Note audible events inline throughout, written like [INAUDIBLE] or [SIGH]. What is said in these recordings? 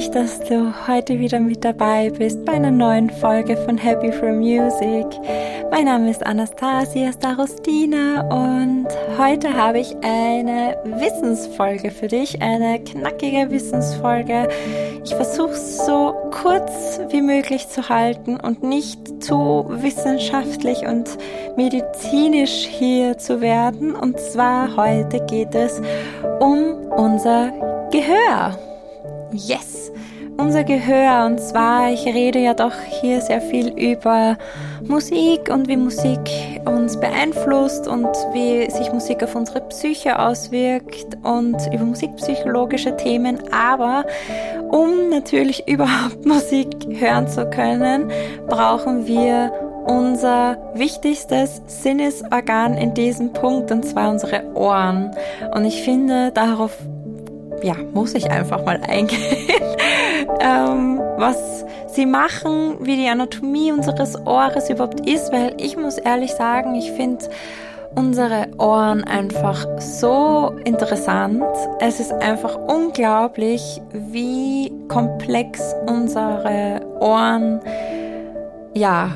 mich, dass du heute wieder mit dabei bist bei einer neuen Folge von Happy for Music. Mein Name ist Anastasia Starostina und heute habe ich eine Wissensfolge für dich, eine knackige Wissensfolge. Ich versuche es so kurz wie möglich zu halten und nicht zu wissenschaftlich und medizinisch hier zu werden. Und zwar heute geht es um unser Gehör. Yes, unser Gehör. Und zwar, ich rede ja doch hier sehr viel über Musik und wie Musik uns beeinflusst und wie sich Musik auf unsere Psyche auswirkt und über musikpsychologische Themen. Aber um natürlich [LAUGHS] überhaupt Musik hören zu können, brauchen wir unser wichtigstes Sinnesorgan in diesem Punkt, und zwar unsere Ohren. Und ich finde, darauf ja, muss ich einfach mal eingehen, [LAUGHS] ähm, was sie machen, wie die Anatomie unseres Ohres überhaupt ist, weil ich muss ehrlich sagen, ich finde unsere Ohren einfach so interessant. Es ist einfach unglaublich, wie komplex unsere Ohren ja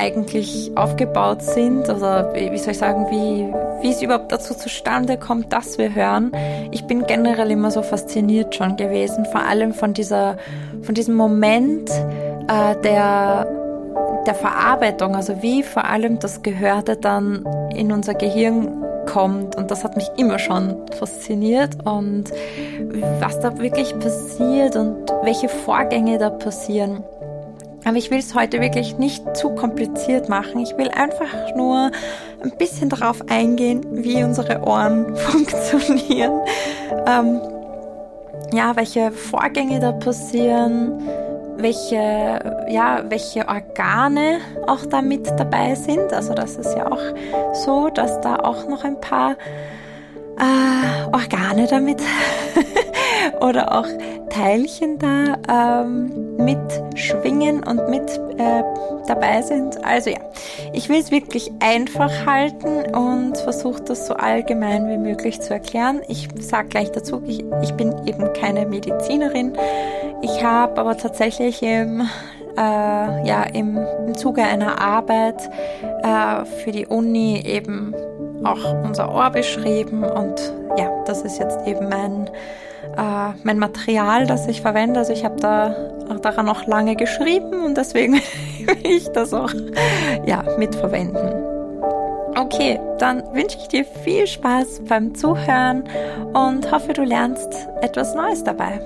eigentlich aufgebaut sind oder wie soll ich sagen, wie, wie es überhaupt dazu zustande kommt, dass wir hören. Ich bin generell immer so fasziniert schon gewesen, vor allem von dieser, von diesem Moment äh, der, der Verarbeitung, also wie vor allem das Gehörte dann in unser Gehirn kommt und das hat mich immer schon fasziniert und was da wirklich passiert und welche Vorgänge da passieren. Aber ich will es heute wirklich nicht zu kompliziert machen. Ich will einfach nur ein bisschen darauf eingehen, wie unsere Ohren [LAUGHS] funktionieren. Ähm, ja, welche Vorgänge da passieren, welche, ja, welche Organe auch da mit dabei sind. Also das ist ja auch so, dass da auch noch ein paar äh, Organe damit [LAUGHS] oder auch Teilchen da ähm, mitschwingen und mit äh, dabei sind. Also ja, ich will es wirklich einfach halten und versuche das so allgemein wie möglich zu erklären. Ich sage gleich dazu, ich, ich bin eben keine Medizinerin. Ich habe aber tatsächlich im äh, ja, im, im Zuge einer Arbeit äh, für die Uni eben auch unser Ohr beschrieben und ja, das ist jetzt eben mein, äh, mein Material, das ich verwende. Also ich habe da auch daran noch lange geschrieben und deswegen [LAUGHS] will ich das auch ja, mitverwenden. Okay, dann wünsche ich dir viel Spaß beim Zuhören und hoffe, du lernst etwas Neues dabei.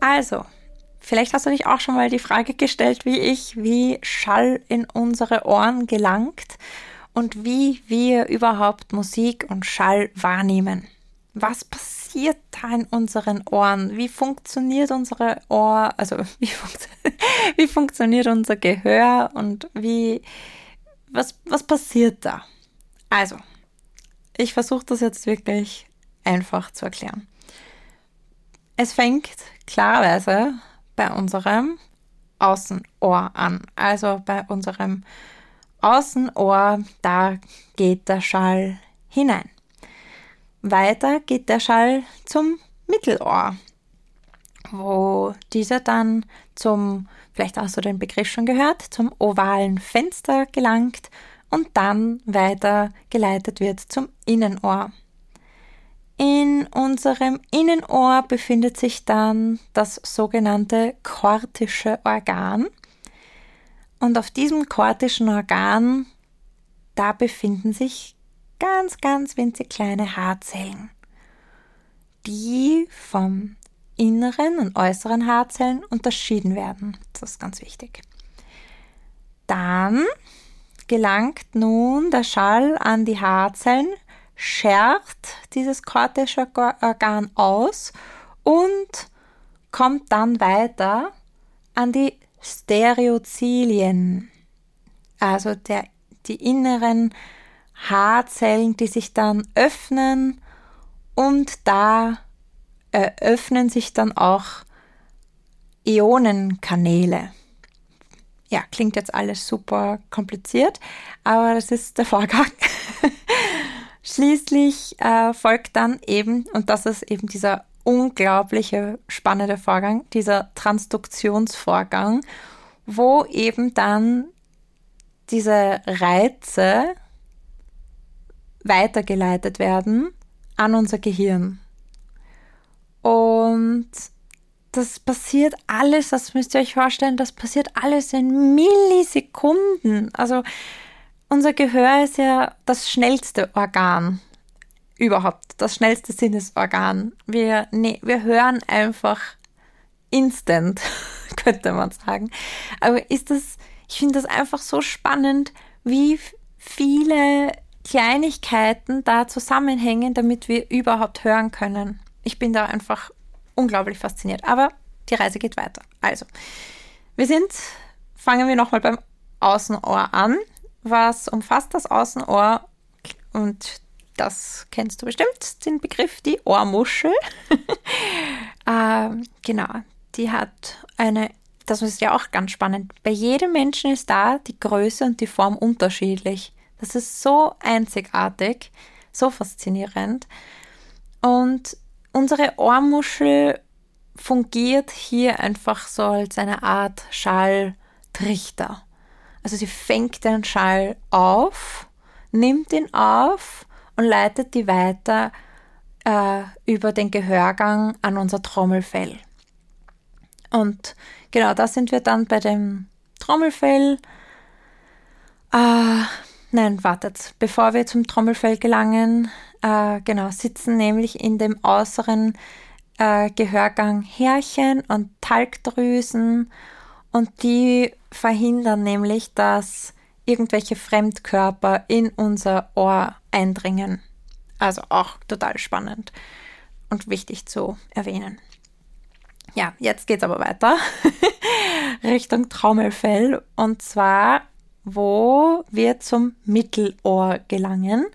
Also, vielleicht hast du dich auch schon mal die Frage gestellt, wie ich, wie Schall in unsere Ohren gelangt und wie wir überhaupt Musik und Schall wahrnehmen. Was passiert da in unseren Ohren? Wie funktioniert unsere Ohr, also [LAUGHS] wie, funkt, [LAUGHS] wie funktioniert unser Gehör und wie, was, was passiert da? Also, ich versuche das jetzt wirklich einfach zu erklären. Es fängt klarerweise bei unserem Außenohr an, also bei unserem Außenohr, da geht der Schall hinein. Weiter geht der Schall zum Mittelohr, wo dieser dann zum, vielleicht hast du den Begriff schon gehört, zum ovalen Fenster gelangt und dann weiter geleitet wird zum Innenohr. In unserem Innenohr befindet sich dann das sogenannte kortische Organ. Und auf diesem kortischen Organ, da befinden sich ganz, ganz winzig kleine Haarzellen, die vom inneren und äußeren Haarzellen unterschieden werden. Das ist ganz wichtig. Dann gelangt nun der Schall an die Haarzellen, schert dieses kortische Organ aus und kommt dann weiter an die Stereozilien, also der, die inneren Haarzellen, die sich dann öffnen und da eröffnen sich dann auch Ionenkanäle. Ja, klingt jetzt alles super kompliziert, aber das ist der Vorgang. [LAUGHS] Schließlich äh, folgt dann eben, und das ist eben dieser unglaubliche spannende Vorgang, dieser Transduktionsvorgang, wo eben dann diese Reize weitergeleitet werden an unser Gehirn. Und das passiert alles, das müsst ihr euch vorstellen, das passiert alles in Millisekunden. Also unser Gehör ist ja das schnellste Organ überhaupt, das schnellste Sinnesorgan. Wir, nee, wir hören einfach instant, [LAUGHS] könnte man sagen. Aber ist das, ich finde das einfach so spannend, wie viele Kleinigkeiten da zusammenhängen, damit wir überhaupt hören können. Ich bin da einfach unglaublich fasziniert. Aber die Reise geht weiter. Also, wir sind, fangen wir nochmal beim Außenohr an. Was umfasst das Außenohr? Und das kennst du bestimmt, den Begriff, die Ohrmuschel. [LAUGHS] ähm, genau, die hat eine, das ist ja auch ganz spannend. Bei jedem Menschen ist da die Größe und die Form unterschiedlich. Das ist so einzigartig, so faszinierend. Und unsere Ohrmuschel fungiert hier einfach so als eine Art Schalltrichter. Also sie fängt den Schall auf, nimmt ihn auf und leitet die weiter äh, über den Gehörgang an unser Trommelfell. Und genau, da sind wir dann bei dem Trommelfell. Äh, nein, wartet, bevor wir zum Trommelfell gelangen, äh, genau, sitzen nämlich in dem äußeren äh, Gehörgang Härchen und Talgdrüsen und die verhindern nämlich, dass irgendwelche Fremdkörper in unser Ohr eindringen. Also auch total spannend und wichtig zu erwähnen. Ja, jetzt geht es aber weiter [LAUGHS] Richtung Trommelfell und zwar, wo wir zum Mittelohr gelangen.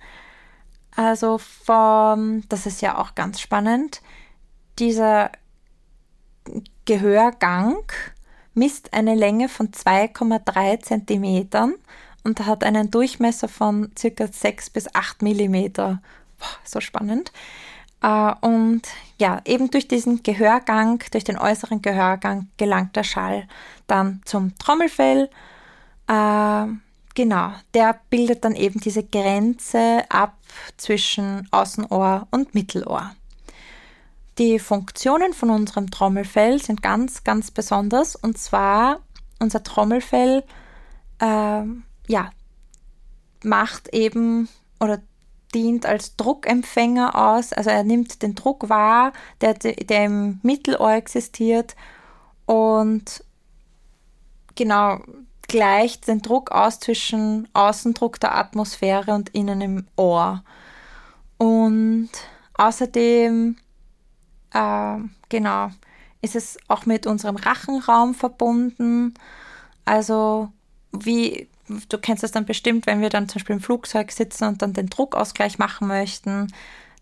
Also vom, das ist ja auch ganz spannend, dieser Gehörgang misst eine Länge von 2,3 Zentimetern und hat einen Durchmesser von circa 6 bis 8 Millimeter. Boah, so spannend. Äh, und ja, eben durch diesen Gehörgang, durch den äußeren Gehörgang gelangt der Schall dann zum Trommelfell. Äh, genau, der bildet dann eben diese Grenze ab zwischen Außenohr und Mittelohr. Die Funktionen von unserem Trommelfell sind ganz, ganz besonders. Und zwar unser Trommelfell äh, ja, macht eben oder dient als Druckempfänger aus. Also er nimmt den Druck wahr, der, der im Mittelohr existiert und genau gleicht den Druck aus zwischen Außendruck der Atmosphäre und innen im Ohr. Und außerdem, äh, genau, ist es auch mit unserem Rachenraum verbunden. Also wie du kennst es dann bestimmt, wenn wir dann zum Beispiel im Flugzeug sitzen und dann den Druckausgleich machen möchten,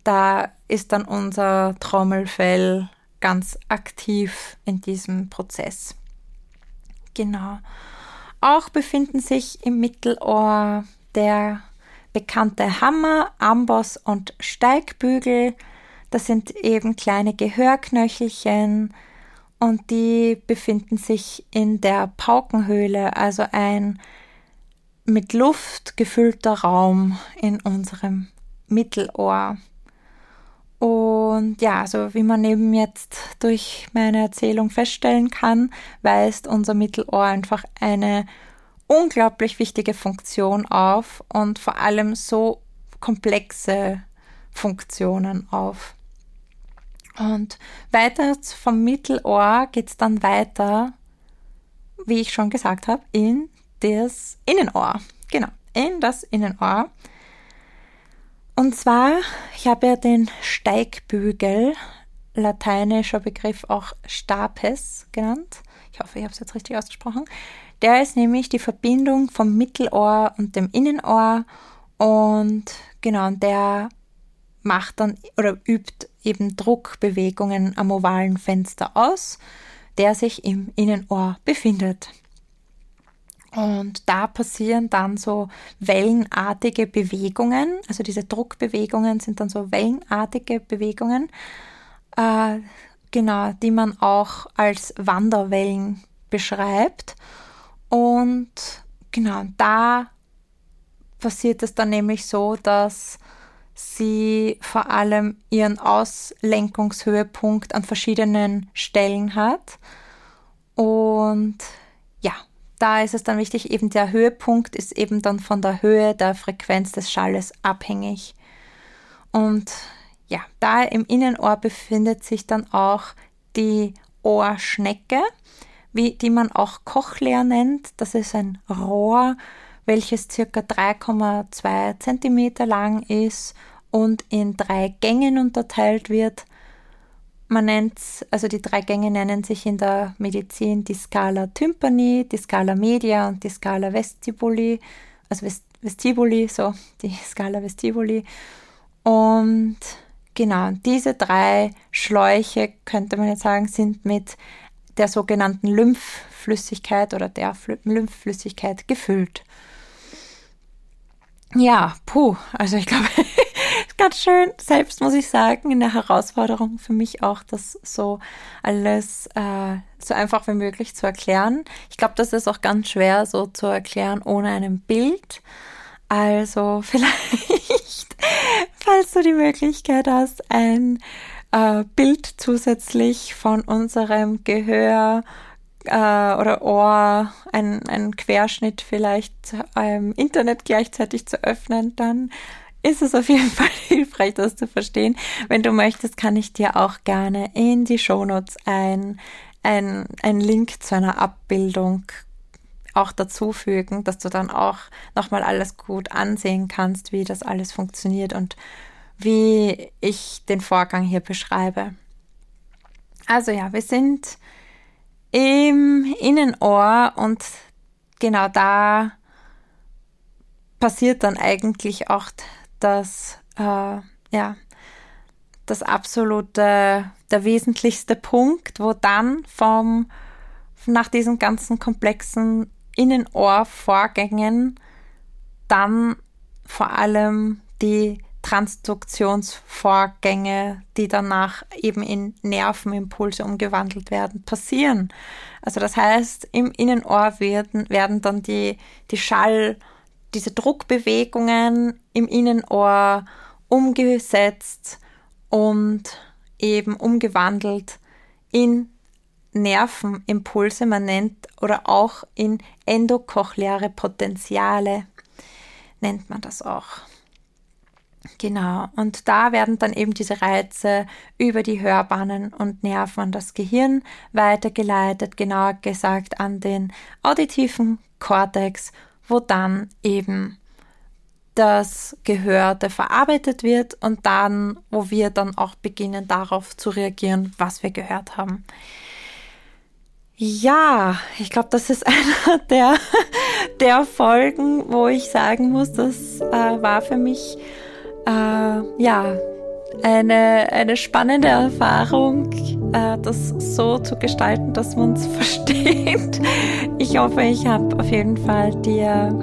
da ist dann unser Trommelfell ganz aktiv in diesem Prozess. Genau. Auch befinden sich im Mittelohr der bekannte Hammer, Amboss und Steigbügel. Das sind eben kleine Gehörknöchelchen und die befinden sich in der Paukenhöhle, also ein mit Luft gefüllter Raum in unserem Mittelohr. Und ja, also wie man eben jetzt durch meine Erzählung feststellen kann, weist unser Mittelohr einfach eine unglaublich wichtige Funktion auf und vor allem so komplexe Funktionen auf. Und weiter vom Mittelohr geht es dann weiter, wie ich schon gesagt habe, in das Innenohr. Genau, in das Innenohr. Und zwar, ich habe ja den Steigbügel, lateinischer Begriff auch Stapes genannt. Ich hoffe, ich habe es jetzt richtig ausgesprochen. Der ist nämlich die Verbindung vom Mittelohr und dem Innenohr. Und genau, der macht dann oder übt eben Druckbewegungen am ovalen Fenster aus, der sich im Innenohr befindet. Und da passieren dann so wellenartige Bewegungen. Also diese Druckbewegungen sind dann so wellenartige Bewegungen. äh, genau, die man auch als Wanderwellen beschreibt. Und genau, da passiert es dann nämlich so, dass sie vor allem ihren Auslenkungshöhepunkt an verschiedenen Stellen hat. Und ja, da ist es dann wichtig, eben der Höhepunkt ist eben dann von der Höhe der Frequenz des Schalles abhängig. Und ja, da im Innenohr befindet sich dann auch die Ohrschnecke, wie, die man auch Cochlea nennt. Das ist ein Rohr, welches circa 3,2 cm lang ist und in drei Gängen unterteilt wird. Man nennt also die drei Gänge nennen sich in der Medizin die Scala tympani, die Scala media und die Scala vestibuli, also vestibuli, so die [LAUGHS] Scala vestibuli. Und genau, diese drei Schläuche, könnte man jetzt sagen, sind mit der sogenannten Lymphflüssigkeit oder der Lymphflüssigkeit gefüllt. Ja, puh, also ich glaube, [LAUGHS] ganz schön, selbst muss ich sagen, eine Herausforderung für mich auch, das so alles äh, so einfach wie möglich zu erklären. Ich glaube, das ist auch ganz schwer so zu erklären ohne ein Bild. Also [LAUGHS] vielleicht, falls du die Möglichkeit hast, ein äh, Bild zusätzlich von unserem Gehör äh, oder Ohr, ein, ein Querschnitt vielleicht im Internet gleichzeitig zu öffnen, dann ist es auf jeden [LAUGHS] Fall hilfreich, das zu verstehen. Wenn du möchtest, kann ich dir auch gerne in die Shownotes ein, ein, ein Link zu einer Abbildung auch dazufügen, dass du dann auch nochmal alles gut ansehen kannst, wie das alles funktioniert und wie ich den Vorgang hier beschreibe. Also ja, wir sind im Innenohr und genau da passiert dann eigentlich auch das, äh, ja, das absolute, der wesentlichste Punkt, wo dann vom, nach diesen ganzen komplexen Innenohrvorgängen dann vor allem die Transduktionsvorgänge, die danach eben in Nervenimpulse umgewandelt werden, passieren. Also das heißt, im Innenohr werden, werden dann die, die Schall, diese Druckbewegungen im Innenohr umgesetzt und eben umgewandelt in Nervenimpulse, man nennt oder auch in endokochleare Potenziale nennt man das auch. Genau, und da werden dann eben diese Reize über die Hörbahnen und Nerven an das Gehirn weitergeleitet, genauer gesagt an den auditiven Kortex, wo dann eben das Gehörte verarbeitet wird und dann, wo wir dann auch beginnen darauf zu reagieren, was wir gehört haben. Ja, ich glaube, das ist [LAUGHS] einer der, der Folgen, wo ich sagen muss, das äh, war für mich äh, ja, eine, eine spannende Erfahrung, äh, das so zu gestalten, dass man es [LAUGHS] versteht. Ich hoffe, ich habe auf jeden Fall dir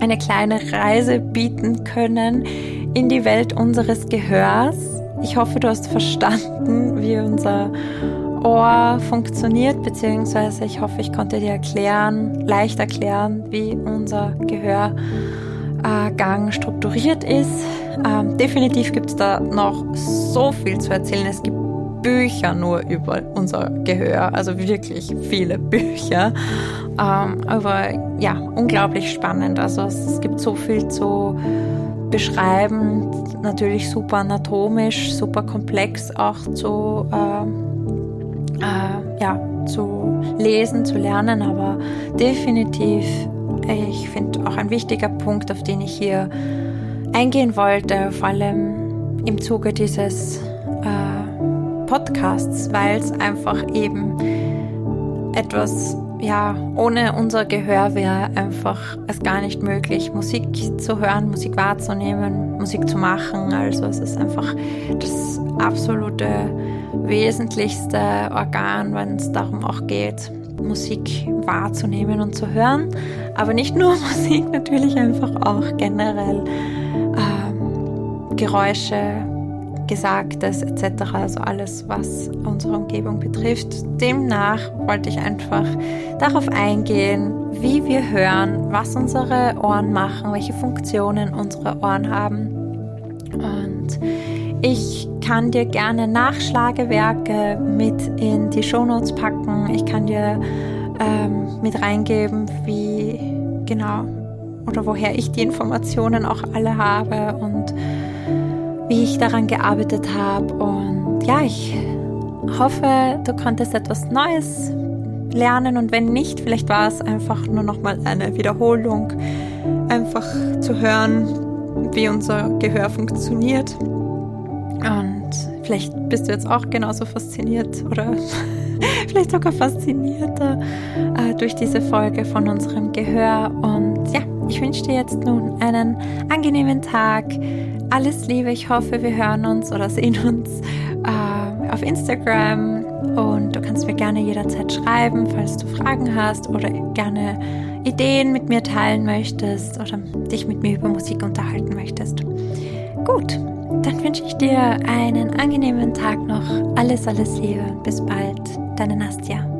eine kleine Reise bieten können in die Welt unseres Gehörs. Ich hoffe, du hast verstanden, wie unser Ohr funktioniert, beziehungsweise ich hoffe, ich konnte dir erklären, leicht erklären, wie unser Gehör äh, Gang strukturiert ist. Ähm, definitiv gibt es da noch so viel zu erzählen. Es gibt Bücher nur über unser Gehör, also wirklich viele [LAUGHS] Bücher. Ähm, aber ja, unglaublich spannend. Also es, es gibt so viel zu beschreiben, natürlich super anatomisch, super komplex auch zu, äh, äh, ja, zu lesen, zu lernen, aber definitiv ich finde auch ein wichtiger Punkt, auf den ich hier eingehen wollte, vor allem im Zuge dieses äh, Podcasts, weil es einfach eben etwas, ja, ohne unser Gehör wäre einfach es gar nicht möglich, Musik zu hören, Musik wahrzunehmen, Musik zu machen. Also es ist einfach das absolute wesentlichste Organ, wenn es darum auch geht, Musik wahrzunehmen und zu hören. Aber nicht nur [LAUGHS] Musik, natürlich einfach auch generell ähm, Geräusche, Gesagtes etc., also alles, was unsere Umgebung betrifft. Demnach wollte ich einfach darauf eingehen, wie wir hören, was unsere Ohren machen, welche Funktionen unsere Ohren haben. Und ich kann dir gerne Nachschlagewerke mit in die Shownotes packen. Ich kann dir ähm, mit reingeben, wie genau oder woher ich die Informationen auch alle habe und wie ich daran gearbeitet habe. Und ja, ich hoffe, du konntest etwas Neues lernen und wenn nicht, vielleicht war es einfach nur nochmal eine Wiederholung, einfach zu hören, wie unser Gehör funktioniert. Vielleicht bist du jetzt auch genauso fasziniert oder [LAUGHS] vielleicht sogar faszinierter äh, durch diese Folge von unserem Gehör. Und ja, ich wünsche dir jetzt nun einen angenehmen Tag. Alles Liebe. Ich hoffe, wir hören uns oder sehen uns äh, auf Instagram. Und du kannst mir gerne jederzeit schreiben, falls du Fragen hast oder gerne Ideen mit mir teilen möchtest oder dich mit mir über Musik unterhalten möchtest. Gut, dann wünsche ich dir einen angenehmen Tag noch. Alles, alles Liebe. Bis bald. Deine Nastja.